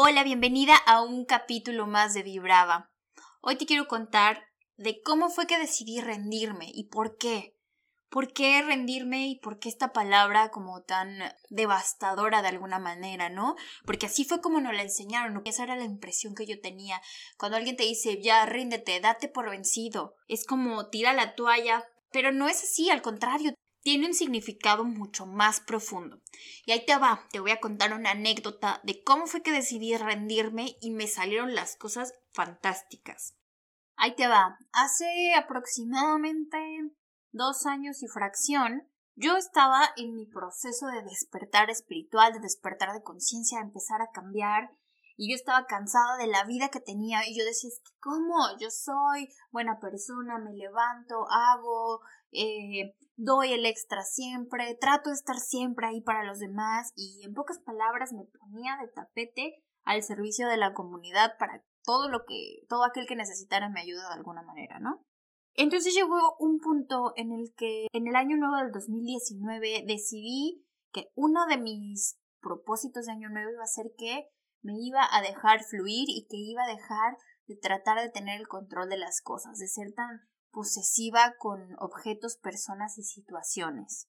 Hola, bienvenida a un capítulo más de Vibrava. Hoy te quiero contar de cómo fue que decidí rendirme y por qué. ¿Por qué rendirme y por qué esta palabra como tan devastadora de alguna manera, ¿no? Porque así fue como nos la enseñaron, esa era la impresión que yo tenía. Cuando alguien te dice, ya, ríndete, date por vencido, es como tira la toalla, pero no es así, al contrario, tiene un significado mucho más profundo. Y ahí te va, te voy a contar una anécdota de cómo fue que decidí rendirme y me salieron las cosas fantásticas. Ahí te va, hace aproximadamente dos años y fracción, yo estaba en mi proceso de despertar espiritual, de despertar de conciencia, de empezar a cambiar, y yo estaba cansada de la vida que tenía y yo decía, ¿cómo? Yo soy buena persona, me levanto, hago, eh, doy el extra siempre, trato de estar siempre ahí para los demás y en pocas palabras me ponía de tapete al servicio de la comunidad para todo lo que, todo aquel que necesitara mi ayuda de alguna manera, ¿no? Entonces llegó un punto en el que en el año nuevo del 2019 decidí que uno de mis propósitos de año nuevo iba a ser que me iba a dejar fluir y que iba a dejar de tratar de tener el control de las cosas, de ser tan posesiva con objetos, personas y situaciones.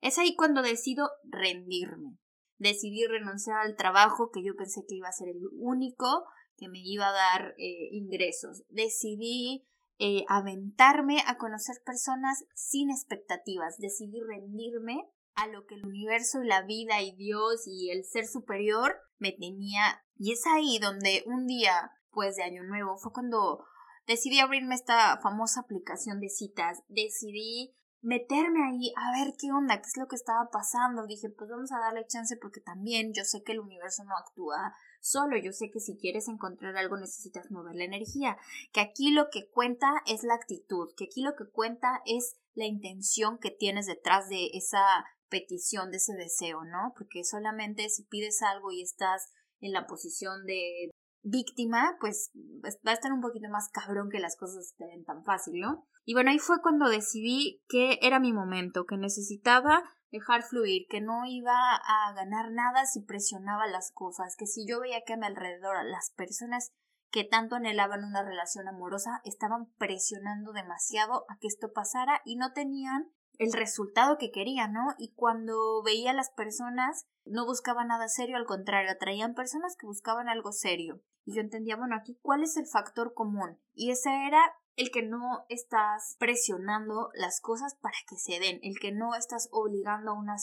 Es ahí cuando decido rendirme. Decidí renunciar al trabajo que yo pensé que iba a ser el único que me iba a dar eh, ingresos. Decidí eh, aventarme a conocer personas sin expectativas. Decidí rendirme a lo que el universo y la vida y Dios y el ser superior me tenía. Y es ahí donde un día, pues de Año Nuevo, fue cuando decidí abrirme esta famosa aplicación de citas, decidí meterme ahí a ver qué onda, qué es lo que estaba pasando. Dije, pues vamos a darle chance porque también yo sé que el universo no actúa solo, yo sé que si quieres encontrar algo necesitas mover la energía, que aquí lo que cuenta es la actitud, que aquí lo que cuenta es la intención que tienes detrás de esa petición, de ese deseo, ¿no? Porque solamente si pides algo y estás en la posición de víctima, pues va a estar un poquito más cabrón que las cosas estén tan fácil, ¿no? Y bueno, ahí fue cuando decidí que era mi momento, que necesitaba dejar fluir, que no iba a ganar nada si presionaba las cosas, que si yo veía que a mi alrededor las personas que tanto anhelaban una relación amorosa estaban presionando demasiado a que esto pasara y no tenían el resultado que quería, ¿no? Y cuando veía a las personas, no buscaban nada serio, al contrario, atraían personas que buscaban algo serio. Y yo entendía, bueno, aquí cuál es el factor común. Y ese era el que no estás presionando las cosas para que se den, el que no estás obligando a una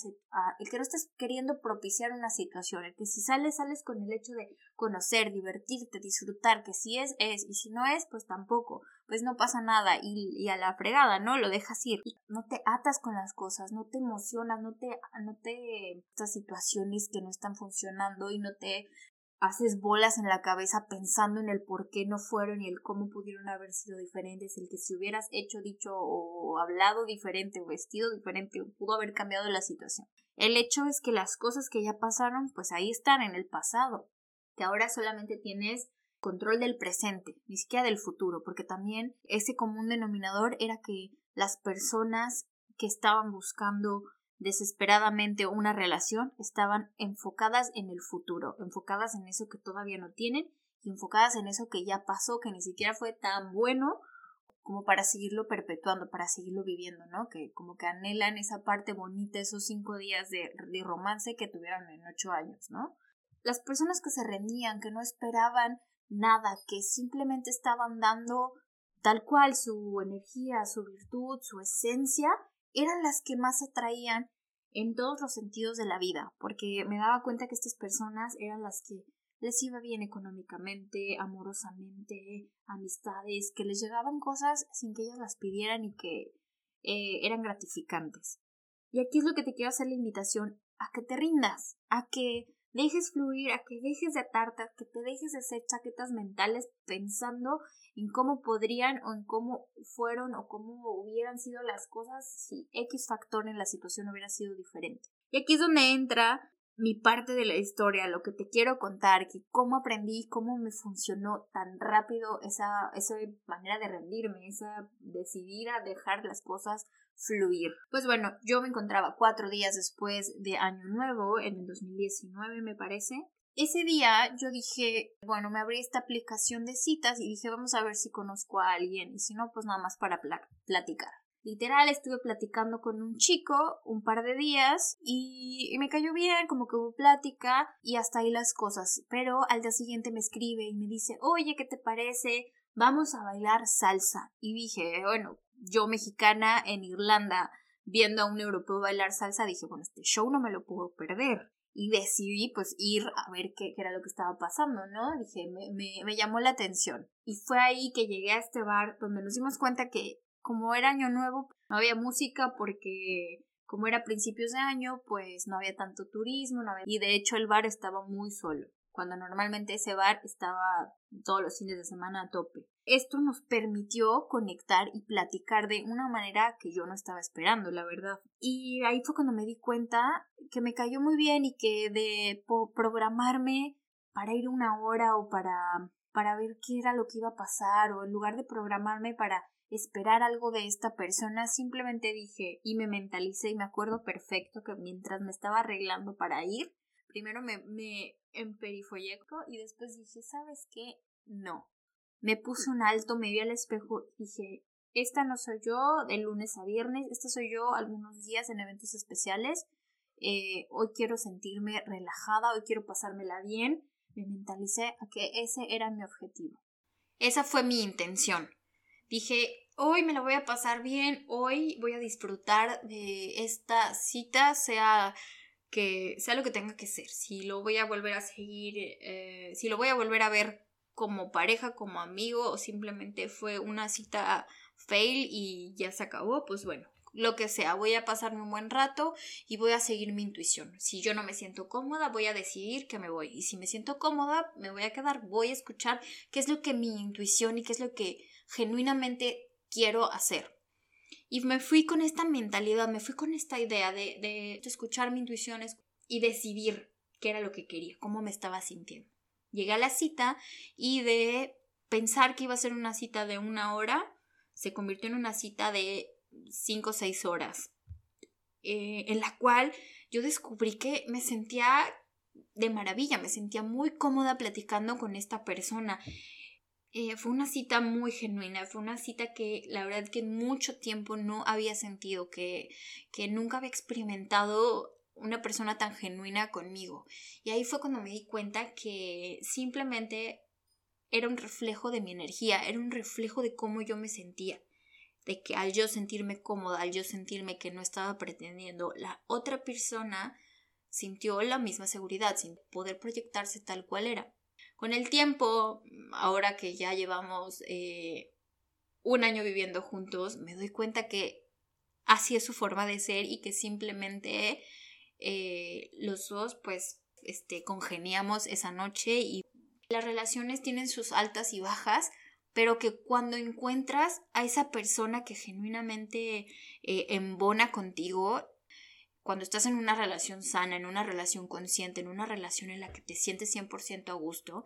el que no estás queriendo propiciar una situación, el que si sales sales con el hecho de conocer, divertirte, disfrutar, que si es es y si no es pues tampoco, pues no pasa nada y, a la fregada, ¿no? Lo dejas ir. No te atas con las cosas, no te emocionas, no te no te estas situaciones que no están funcionando y no te haces bolas en la cabeza pensando en el por qué no fueron y el cómo pudieron haber sido diferentes, el que si hubieras hecho, dicho o hablado diferente o vestido diferente pudo haber cambiado la situación. El hecho es que las cosas que ya pasaron, pues ahí están en el pasado, que ahora solamente tienes control del presente, ni siquiera del futuro, porque también ese común denominador era que las personas que estaban buscando desesperadamente una relación estaban enfocadas en el futuro, enfocadas en eso que todavía no tienen y enfocadas en eso que ya pasó, que ni siquiera fue tan bueno como para seguirlo perpetuando, para seguirlo viviendo, ¿no? Que como que anhelan esa parte bonita, esos cinco días de, de romance que tuvieron en ocho años, ¿no? Las personas que se rendían, que no esperaban nada, que simplemente estaban dando tal cual su energía, su virtud, su esencia, eran las que más se traían en todos los sentidos de la vida, porque me daba cuenta que estas personas eran las que les iba bien económicamente, amorosamente, amistades, que les llegaban cosas sin que ellas las pidieran y que eh, eran gratificantes. Y aquí es lo que te quiero hacer la invitación a que te rindas, a que dejes fluir, a que dejes de atarte, a que te dejes de hacer chaquetas mentales pensando en cómo podrían o en cómo fueron o cómo hubieran sido las cosas si X factor en la situación hubiera sido diferente. Y aquí es donde entra mi parte de la historia, lo que te quiero contar, que cómo aprendí, cómo me funcionó tan rápido esa, esa manera de rendirme, esa decidir a dejar las cosas fluir. Pues bueno, yo me encontraba cuatro días después de Año Nuevo, en el 2019 me parece, ese día yo dije, bueno, me abrí esta aplicación de citas y dije, vamos a ver si conozco a alguien y si no, pues nada más para platicar. Literal, estuve platicando con un chico un par de días y, me cayó bien, como que hubo plática y hasta ahí las cosas. Pero al día siguiente me escribe y me dice, oye, ¿qué te parece? Vamos a bailar salsa. Y dije, bueno, yo mexicana en Irlanda viendo a un europeo bailar salsa, dije, bueno, este show no me lo puedo perder y decidí pues ir a ver qué, era lo que estaba pasando, ¿no? Dije, me, me, me, llamó la atención. Y fue ahí que llegué a este bar donde nos dimos cuenta que como era año nuevo, no había música porque como era principios de año, pues no había tanto turismo, no había... y de hecho el bar estaba muy solo cuando normalmente ese bar estaba todos los fines de semana a tope. Esto nos permitió conectar y platicar de una manera que yo no estaba esperando, la verdad. Y ahí fue cuando me di cuenta que me cayó muy bien y que de programarme para ir una hora o para para ver qué era lo que iba a pasar o en lugar de programarme para esperar algo de esta persona, simplemente dije y me mentalicé y me acuerdo perfecto que mientras me estaba arreglando para ir, primero me, me y después dije, ¿sabes qué? No. Me puse un alto, me vi al espejo dije, esta no soy yo de lunes a viernes, esta soy yo algunos días en eventos especiales. Eh, hoy quiero sentirme relajada, hoy quiero pasármela bien. Me mentalicé a que ese era mi objetivo. Esa fue mi intención. Dije, hoy me la voy a pasar bien, hoy voy a disfrutar de esta cita, sea que sea lo que tenga que ser, si lo voy a volver a seguir, eh, si lo voy a volver a ver como pareja, como amigo o simplemente fue una cita fail y ya se acabó, pues bueno, lo que sea, voy a pasarme un buen rato y voy a seguir mi intuición. Si yo no me siento cómoda, voy a decidir que me voy. Y si me siento cómoda, me voy a quedar, voy a escuchar qué es lo que mi intuición y qué es lo que genuinamente quiero hacer. Y me fui con esta mentalidad, me fui con esta idea de, de escuchar mis intuiciones y decidir qué era lo que quería, cómo me estaba sintiendo. Llegué a la cita y de pensar que iba a ser una cita de una hora, se convirtió en una cita de cinco o seis horas, eh, en la cual yo descubrí que me sentía de maravilla, me sentía muy cómoda platicando con esta persona. Eh, fue una cita muy genuina, fue una cita que la verdad que en mucho tiempo no había sentido, que, que nunca había experimentado una persona tan genuina conmigo. Y ahí fue cuando me di cuenta que simplemente era un reflejo de mi energía, era un reflejo de cómo yo me sentía. De que al yo sentirme cómoda, al yo sentirme que no estaba pretendiendo, la otra persona sintió la misma seguridad, sin poder proyectarse tal cual era. Con el tiempo, ahora que ya llevamos eh, un año viviendo juntos, me doy cuenta que así es su forma de ser y que simplemente eh, los dos pues este, congeniamos esa noche y las relaciones tienen sus altas y bajas, pero que cuando encuentras a esa persona que genuinamente eh, embona contigo, cuando estás en una relación sana, en una relación consciente, en una relación en la que te sientes 100% a gusto,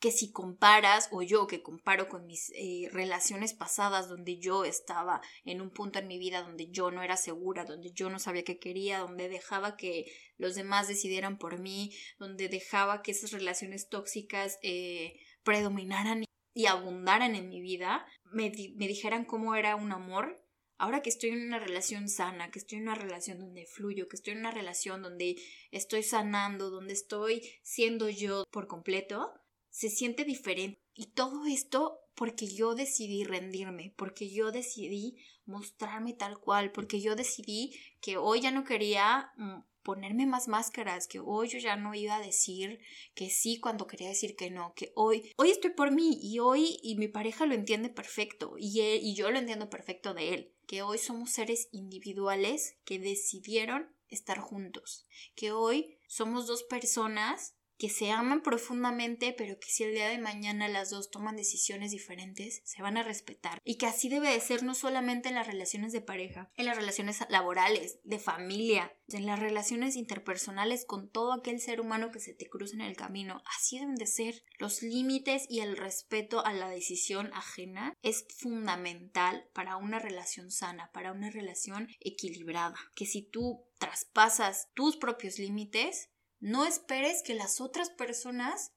que si comparas o yo que comparo con mis eh, relaciones pasadas donde yo estaba en un punto en mi vida donde yo no era segura, donde yo no sabía qué quería, donde dejaba que los demás decidieran por mí, donde dejaba que esas relaciones tóxicas eh, predominaran y abundaran en mi vida, me, me dijeran cómo era un amor, ahora que estoy en una relación sana, que estoy en una relación donde fluyo, que estoy en una relación donde estoy sanando, donde estoy siendo yo por completo, se siente diferente. Y todo esto porque yo decidí rendirme, porque yo decidí mostrarme tal cual, porque yo decidí que hoy ya no quería mm, ponerme más máscaras, que hoy yo ya no iba a decir que sí cuando quería decir que no, que hoy, hoy estoy por mí y hoy y mi pareja lo entiende perfecto y, y yo lo entiendo perfecto de él que hoy somos seres individuales que decidieron estar juntos, que hoy somos dos personas que se aman profundamente, pero que si el día de mañana las dos toman decisiones diferentes, se van a respetar. Y que así debe de ser no solamente en las relaciones de pareja, en las relaciones laborales, de familia, en las relaciones interpersonales con todo aquel ser humano que se te cruza en el camino. Así deben de ser. Los límites y el respeto a la decisión ajena es fundamental para una relación sana, para una relación equilibrada. Que si tú traspasas tus propios límites, No esperes que las otras personas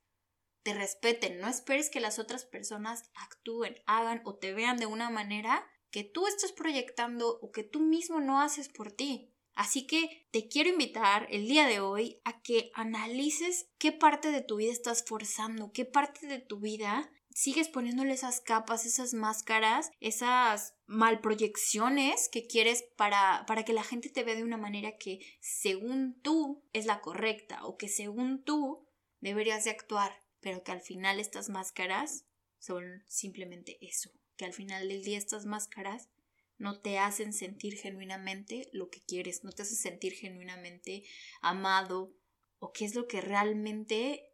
te respeten, no esperes que las otras personas actúen, hagan o te vean de una manera que tú estás proyectando o que tú mismo no haces por ti. Así que te quiero invitar el día de hoy a que analices qué parte de tu vida estás forzando, qué parte de tu vida sigues poniéndole esas capas, esas máscaras, esas malproyecciones que quieres para, para que la gente te vea de una manera que según tú es la correcta o que según tú deberías de actuar, pero que al final estas máscaras son simplemente eso, que al final del día estas máscaras no te hacen sentir genuinamente lo que quieres, no te hacen sentir genuinamente amado o qué es lo que realmente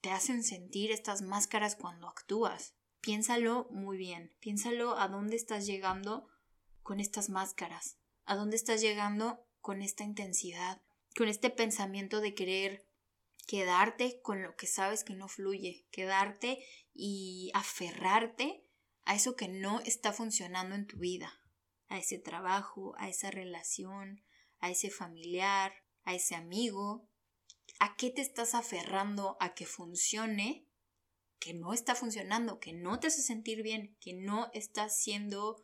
te hacen sentir estas máscaras cuando actúas. Piénsalo muy bien, piénsalo a dónde estás llegando con estas máscaras, a dónde estás llegando con esta intensidad, con este pensamiento de querer quedarte con lo que sabes que no fluye, quedarte y aferrarte a eso que no está funcionando en tu vida, a ese trabajo, a esa relación, a ese familiar, a ese amigo, ¿A qué te estás aferrando a que funcione que no está funcionando, que no te hace sentir bien, que no estás siendo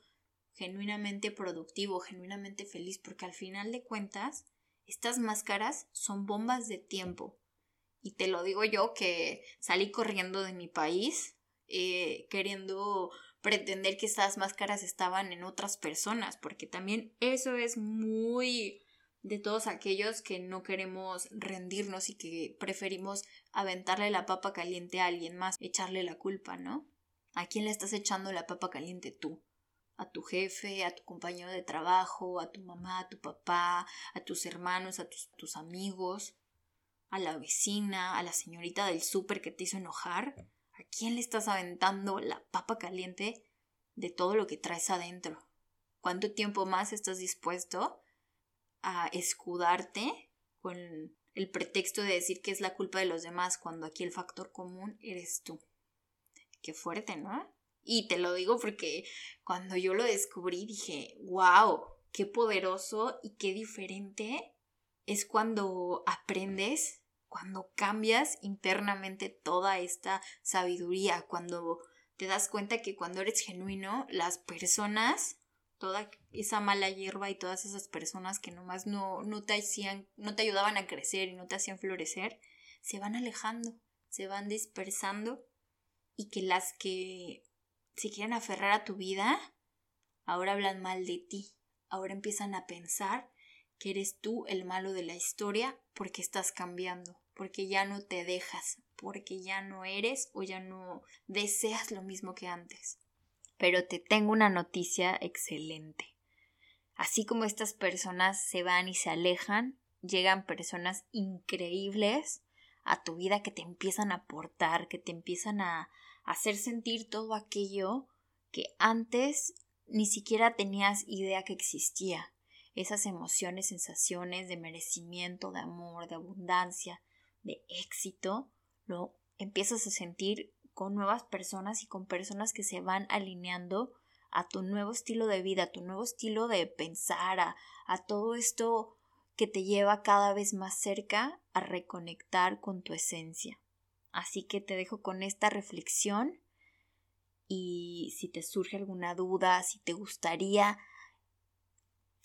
genuinamente productivo, genuinamente feliz, porque al final de cuentas, estas máscaras son bombas de tiempo. Y te lo digo yo que salí corriendo de mi país eh, queriendo pretender que estas máscaras estaban en otras personas, porque también eso es muy de todos aquellos que no queremos rendirnos y que preferimos aventarle la papa caliente a alguien más, echarle la culpa, ¿no? ¿A quién le estás echando la papa caliente tú? a tu jefe, a tu compañero de trabajo, a tu mamá, a tu papá, a tus hermanos, a tus, amigos, a la vecina, a la señorita del súper que te hizo enojar. ¿A quién le estás aventando la papa caliente de todo lo que traes adentro? ¿Cuánto tiempo más estás dispuesto a escudarte con el pretexto de decir que es la culpa de los demás cuando aquí el factor común eres tú. Qué fuerte, ¿no? Y te lo digo porque cuando yo lo descubrí dije, wow, qué poderoso y qué diferente es cuando aprendes, cuando cambias internamente toda esta sabiduría, cuando te das cuenta que cuando eres genuino, las personas toda esa mala hierba y todas esas personas que nomás no, no te hacían, no te ayudaban a crecer y no te hacían florecer, se van alejando, se van dispersando y que las que se quieren aferrar a tu vida ahora hablan mal de ti, ahora empiezan a pensar que eres tú el malo de la historia porque estás cambiando, porque ya no te dejas, porque ya no eres o ya no deseas lo mismo que antes. Pero te tengo una noticia excelente. Así como estas personas se van y se alejan, llegan personas increíbles a tu vida que te empiezan a aportar, que te empiezan a hacer sentir todo aquello que antes ni siquiera tenías idea que existía. Esas emociones, sensaciones de merecimiento, de amor, de abundancia, de éxito, lo empiezas a sentir con nuevas personas y con personas que se van alineando a tu nuevo estilo de vida, a tu nuevo estilo de pensar, a, a todo esto que te lleva cada vez más cerca a reconectar con tu esencia. Así que te dejo con esta reflexión y si te surge alguna duda, si te gustaría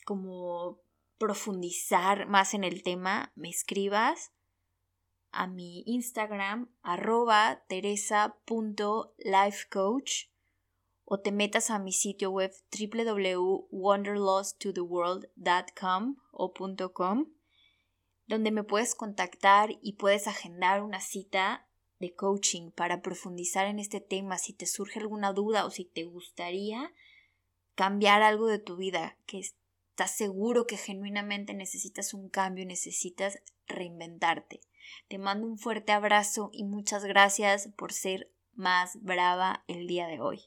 como profundizar más en el tema, me escribas a mi Instagram arroba teresa.lifecoach o te metas a mi sitio web www.wanderlosttotheworld.com o .com donde me puedes contactar y puedes agendar una cita de coaching para profundizar en este tema. Si te surge alguna duda o si te gustaría cambiar algo de tu vida, que estás seguro que genuinamente necesitas un cambio, necesitas reinventarte. Te mando un fuerte abrazo y muchas gracias por ser más brava el día de hoy.